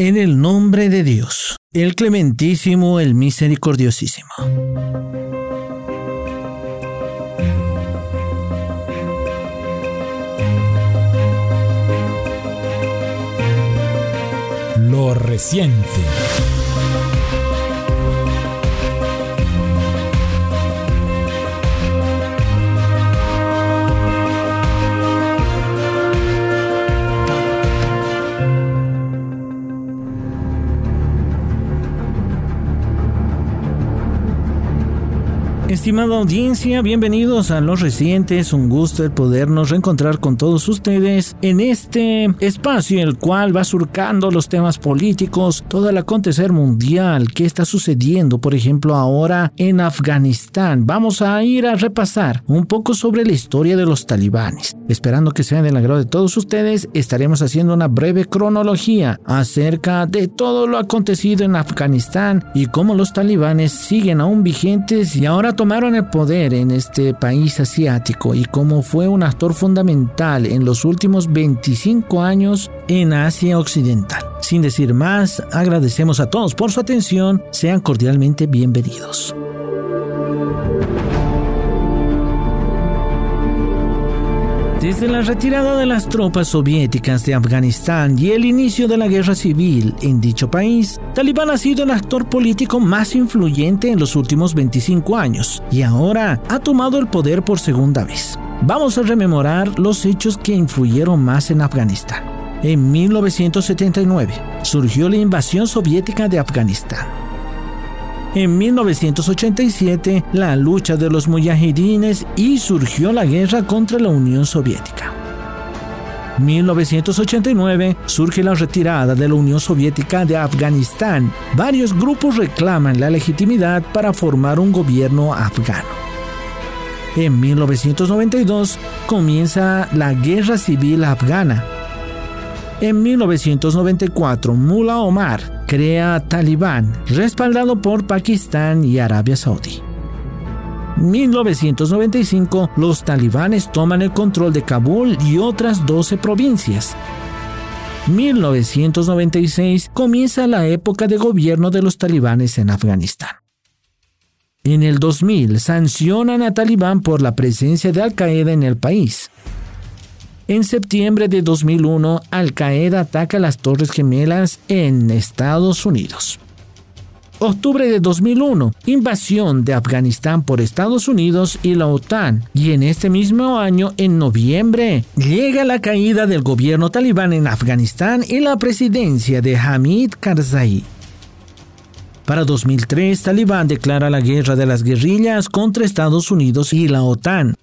En el nombre de Dios, el clementísimo, el misericordiosísimo. Lo reciente. Estimada audiencia, bienvenidos a Los Recientes. Un gusto el podernos reencontrar con todos ustedes en este espacio el cual va surcando los temas políticos, todo el acontecer mundial, qué está sucediendo, por ejemplo, ahora en Afganistán. Vamos a ir a repasar un poco sobre la historia de los talibanes. Esperando que sea del agrado de todos ustedes, estaremos haciendo una breve cronología acerca de todo lo acontecido en Afganistán y cómo los talibanes siguen aún vigentes y ahora tomaron el poder en este país asiático y cómo fue un actor fundamental en los últimos 25 años en Asia Occidental. Sin decir más, agradecemos a todos por su atención, sean cordialmente bienvenidos. Desde la retirada de las tropas soviéticas de Afganistán y el inicio de la guerra civil en dicho país, Talibán ha sido el actor político más influyente en los últimos 25 años y ahora ha tomado el poder por segunda vez. Vamos a rememorar los hechos que influyeron más en Afganistán. En 1979 surgió la invasión soviética de Afganistán. En 1987, la lucha de los mujahidines y surgió la guerra contra la Unión Soviética. 1989 surge la retirada de la Unión Soviética de Afganistán. Varios grupos reclaman la legitimidad para formar un gobierno afgano. En 1992 comienza la Guerra Civil Afgana. En 1994, Mullah Omar crea Talibán, respaldado por Pakistán y Arabia Saudí. 1995, los talibanes toman el control de Kabul y otras 12 provincias. 1996 comienza la época de gobierno de los talibanes en Afganistán. En el 2000 sancionan a Talibán por la presencia de Al Qaeda en el país. En septiembre de 2001, Al Qaeda ataca las Torres Gemelas en Estados Unidos. Octubre de 2001, invasión de Afganistán por Estados Unidos y la OTAN. Y en este mismo año, en noviembre, llega la caída del gobierno talibán en Afganistán y la presidencia de Hamid Karzai. Para 2003, Talibán declara la guerra de las guerrillas contra Estados Unidos y la OTAN.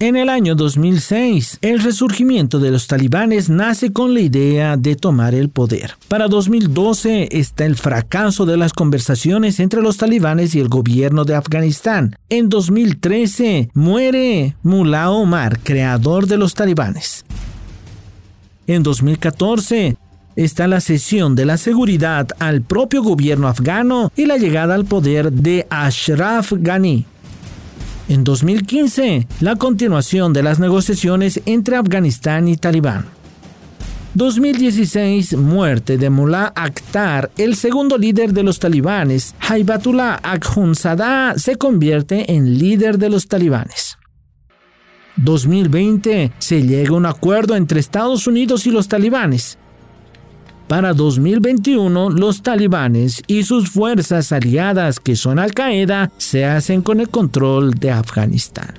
En el año 2006, el resurgimiento de los talibanes nace con la idea de tomar el poder. Para 2012 está el fracaso de las conversaciones entre los talibanes y el gobierno de Afganistán. En 2013 muere Mullah Omar, creador de los talibanes. En 2014 está la cesión de la seguridad al propio gobierno afgano y la llegada al poder de Ashraf Ghani. En 2015, la continuación de las negociaciones entre Afganistán y Talibán. 2016, muerte de Mullah Akhtar, el segundo líder de los talibanes. Haibatullah Akhundzada se convierte en líder de los talibanes. 2020, se llega a un acuerdo entre Estados Unidos y los talibanes. Para 2021, los talibanes y sus fuerzas aliadas que son Al-Qaeda se hacen con el control de Afganistán.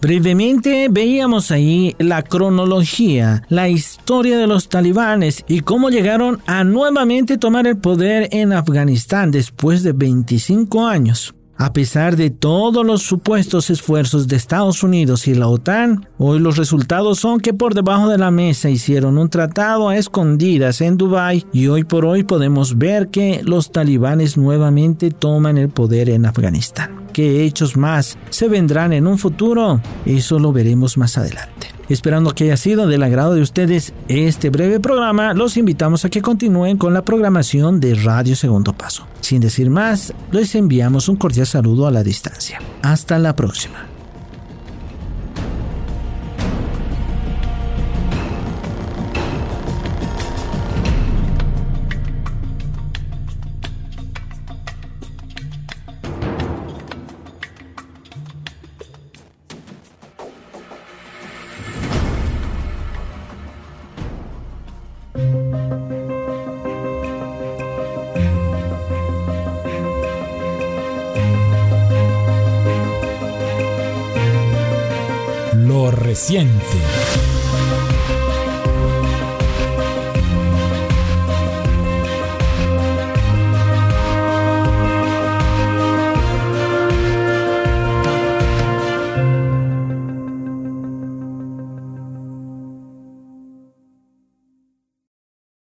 Brevemente veíamos ahí la cronología, la historia de los talibanes y cómo llegaron a nuevamente tomar el poder en Afganistán después de 25 años. A pesar de todos los supuestos esfuerzos de Estados Unidos y la OTAN, hoy los resultados son que por debajo de la mesa hicieron un tratado a escondidas en Dubái y hoy por hoy podemos ver que los talibanes nuevamente toman el poder en Afganistán. ¿Qué hechos más se vendrán en un futuro? Eso lo veremos más adelante. Esperando que haya sido del agrado de ustedes este breve programa, los invitamos a que continúen con la programación de Radio Segundo Paso. Sin decir más, les enviamos un cordial saludo a la distancia. Hasta la próxima. Reciente.